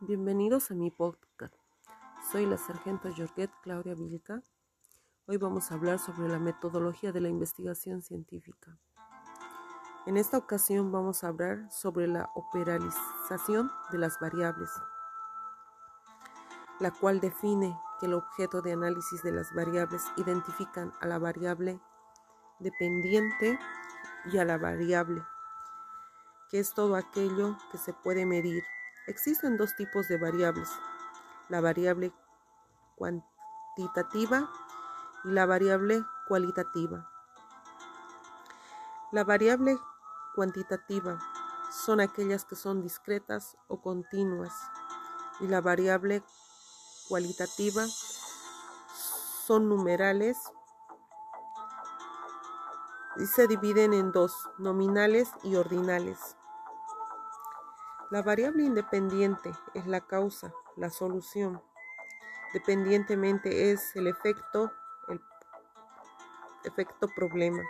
Bienvenidos a mi podcast. Soy la sargento Jorget Claudia Vilca. Hoy vamos a hablar sobre la metodología de la investigación científica. En esta ocasión vamos a hablar sobre la operalización de las variables, la cual define que el objeto de análisis de las variables identifican a la variable dependiente y a la variable, que es todo aquello que se puede medir Existen dos tipos de variables, la variable cuantitativa y la variable cualitativa. La variable cuantitativa son aquellas que son discretas o continuas y la variable cualitativa son numerales y se dividen en dos, nominales y ordinales. La variable independiente es la causa, la solución. Dependientemente es el efecto, el efecto problema.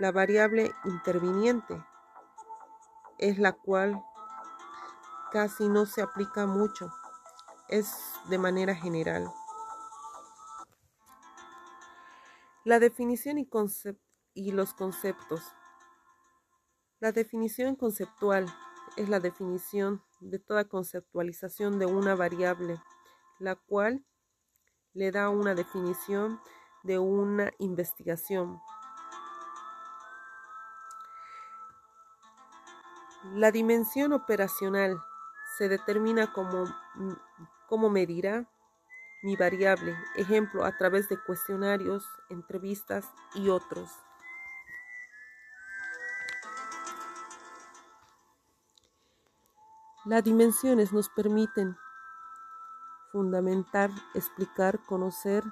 La variable interviniente es la cual casi no se aplica mucho, es de manera general. La definición y, y los conceptos. La definición conceptual es la definición de toda conceptualización de una variable, la cual le da una definición de una investigación. La dimensión operacional se determina como, como medirá mi variable, ejemplo, a través de cuestionarios, entrevistas y otros. Las dimensiones nos permiten fundamentar, explicar, conocer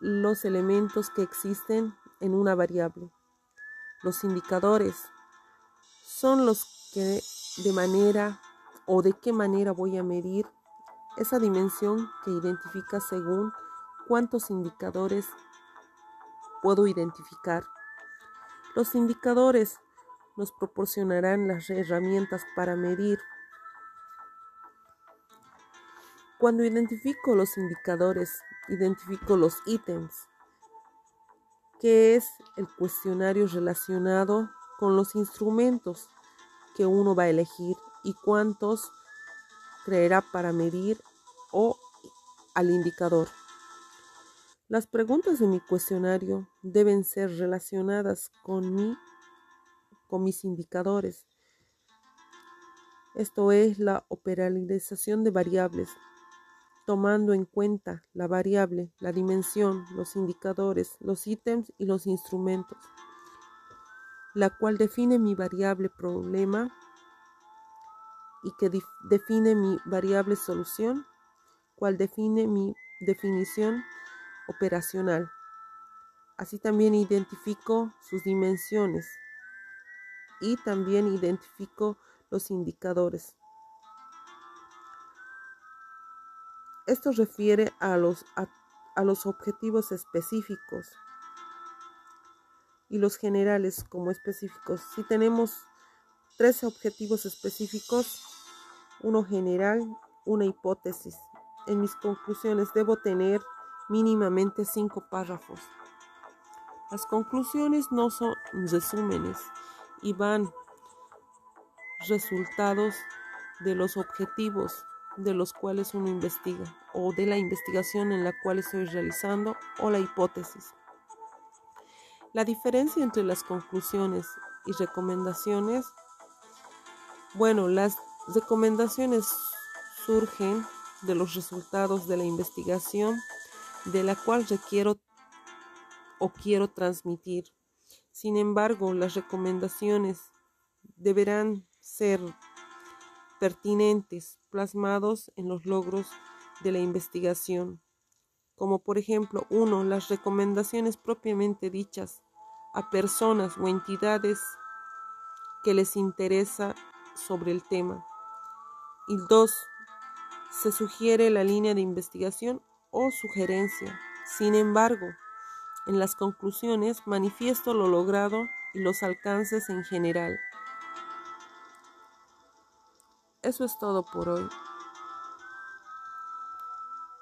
los elementos que existen en una variable. Los indicadores son los que de manera o de qué manera voy a medir esa dimensión que identifica según cuántos indicadores puedo identificar. Los indicadores nos proporcionarán las herramientas para medir Cuando identifico los indicadores, identifico los ítems, que es el cuestionario relacionado con los instrumentos que uno va a elegir y cuántos creerá para medir o al indicador. Las preguntas de mi cuestionario deben ser relacionadas con, mi, con mis indicadores. Esto es la operalización de variables tomando en cuenta la variable, la dimensión, los indicadores, los ítems y los instrumentos, la cual define mi variable problema y que define mi variable solución, cual define mi definición operacional. Así también identifico sus dimensiones y también identifico los indicadores. Esto refiere a los, a, los objetivos específicos y los generales como específicos. Si tenemos tres objetivos específicos, uno general, una hipótesis. En mis conclusiones debo tener mínimamente cinco párrafos. Las conclusiones no son resúmenes y van resultados de los objetivos de los cuales uno investiga o de la investigación en la cual estoy realizando o la hipótesis. La diferencia entre las conclusiones y recomendaciones, bueno, las recomendaciones surgen de los resultados de la investigación de la cual requiero o quiero transmitir. Sin embargo, las recomendaciones deberán ser pertinentes plasmados en los logros de la investigación, como por ejemplo, uno, las recomendaciones propiamente dichas a personas o entidades que les interesa sobre el tema. Y dos, se sugiere la línea de investigación o sugerencia. Sin embargo, en las conclusiones manifiesto lo logrado y los alcances en general. Eso es todo por hoy.